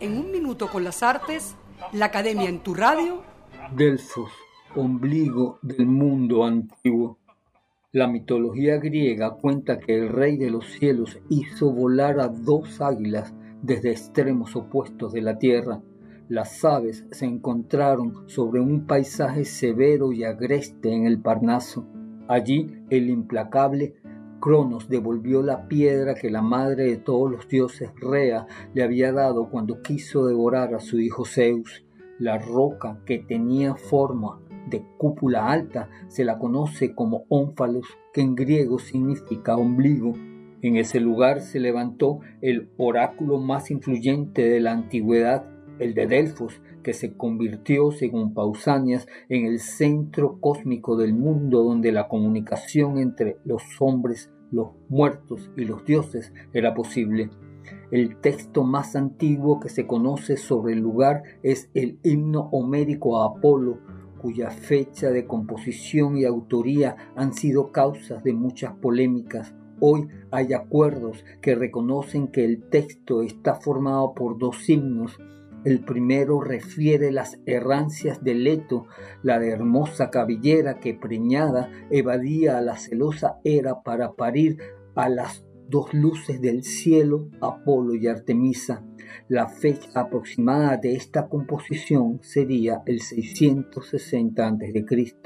En un minuto con las artes, la Academia en tu radio. Delfos, ombligo del mundo antiguo. La mitología griega cuenta que el rey de los cielos hizo volar a dos águilas desde extremos opuestos de la tierra. Las aves se encontraron sobre un paisaje severo y agreste en el Parnaso. Allí el implacable Cronos devolvió la piedra que la madre de todos los dioses Rea le había dado cuando quiso devorar a su hijo Zeus. La roca que tenía forma de cúpula alta se la conoce como ónfalos, que en griego significa ombligo. En ese lugar se levantó el oráculo más influyente de la antigüedad, el de Delfos, que se convirtió, según Pausanias, en el centro cósmico del mundo donde la comunicación entre los hombres, los muertos y los dioses era posible. El texto más antiguo que se conoce sobre el lugar es el himno homérico a Apolo, cuya fecha de composición y autoría han sido causas de muchas polémicas. Hoy hay acuerdos que reconocen que el texto está formado por dos himnos, el primero refiere las errancias de Leto, la hermosa cabellera que preñada evadía a la celosa era para parir a las dos luces del cielo, Apolo y Artemisa. La fecha aproximada de esta composición sería el 660 a.C.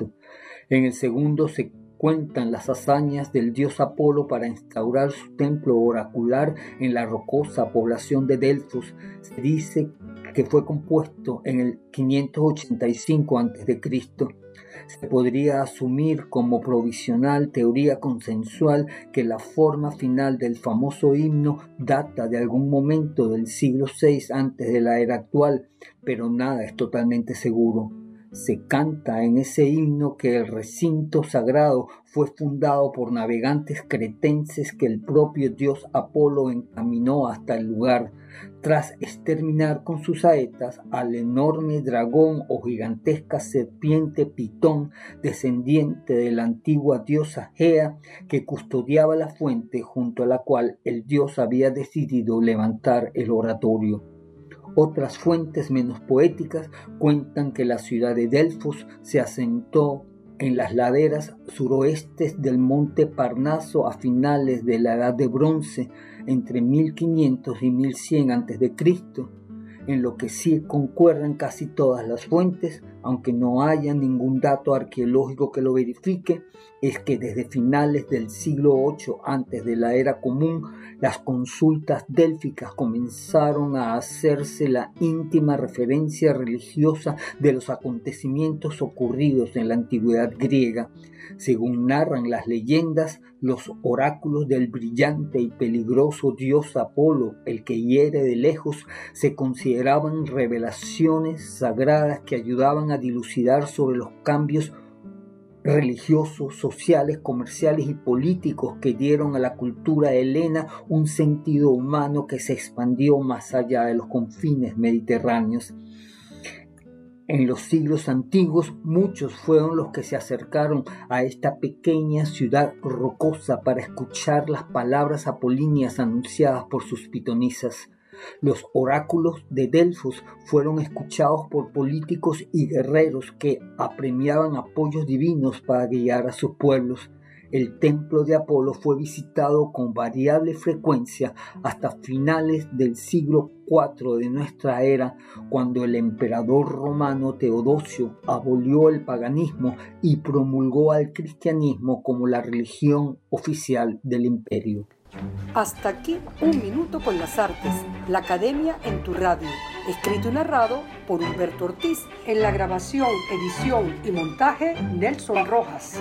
En el segundo se cuentan las hazañas del dios Apolo para instaurar su templo oracular en la rocosa población de Delfos. Se dice que fue compuesto en el 585 a.C. Se podría asumir como provisional teoría consensual que la forma final del famoso himno data de algún momento del siglo VI antes de la era actual, pero nada es totalmente seguro se canta en ese himno que el recinto sagrado fue fundado por navegantes cretenses que el propio dios Apolo encaminó hasta el lugar, tras exterminar con sus saetas al enorme dragón o gigantesca serpiente Pitón, descendiente de la antigua diosa Gea, que custodiaba la fuente junto a la cual el dios había decidido levantar el oratorio. Otras fuentes menos poéticas cuentan que la ciudad de Delfos se asentó en las laderas suroestes del monte Parnaso a finales de la Edad de Bronce, entre 1500 y 1100 a.C., en lo que sí concuerdan casi todas las fuentes, aunque no haya ningún dato arqueológico que lo verifique, es que desde finales del siglo VIII antes de la era común, las consultas délficas comenzaron a hacerse la íntima referencia religiosa de los acontecimientos ocurridos en la antigüedad griega. Según narran las leyendas, los oráculos del brillante y peligroso dios Apolo, el que hiere de lejos, se consideraban revelaciones sagradas que ayudaban a dilucidar sobre los cambios religiosos, sociales, comerciales y políticos que dieron a la cultura helena un sentido humano que se expandió más allá de los confines mediterráneos. En los siglos antiguos muchos fueron los que se acercaron a esta pequeña ciudad rocosa para escuchar las palabras apolíneas anunciadas por sus pitonisas. Los oráculos de Delfos fueron escuchados por políticos y guerreros que apremiaban apoyos divinos para guiar a sus pueblos. El templo de Apolo fue visitado con variable frecuencia hasta finales del siglo IV de nuestra era, cuando el emperador romano Teodosio abolió el paganismo y promulgó al cristianismo como la religión oficial del imperio. Hasta aquí un minuto con las artes, la academia en tu radio, escrito y narrado por Humberto Ortiz, en la grabación, edición y montaje Nelson Rojas.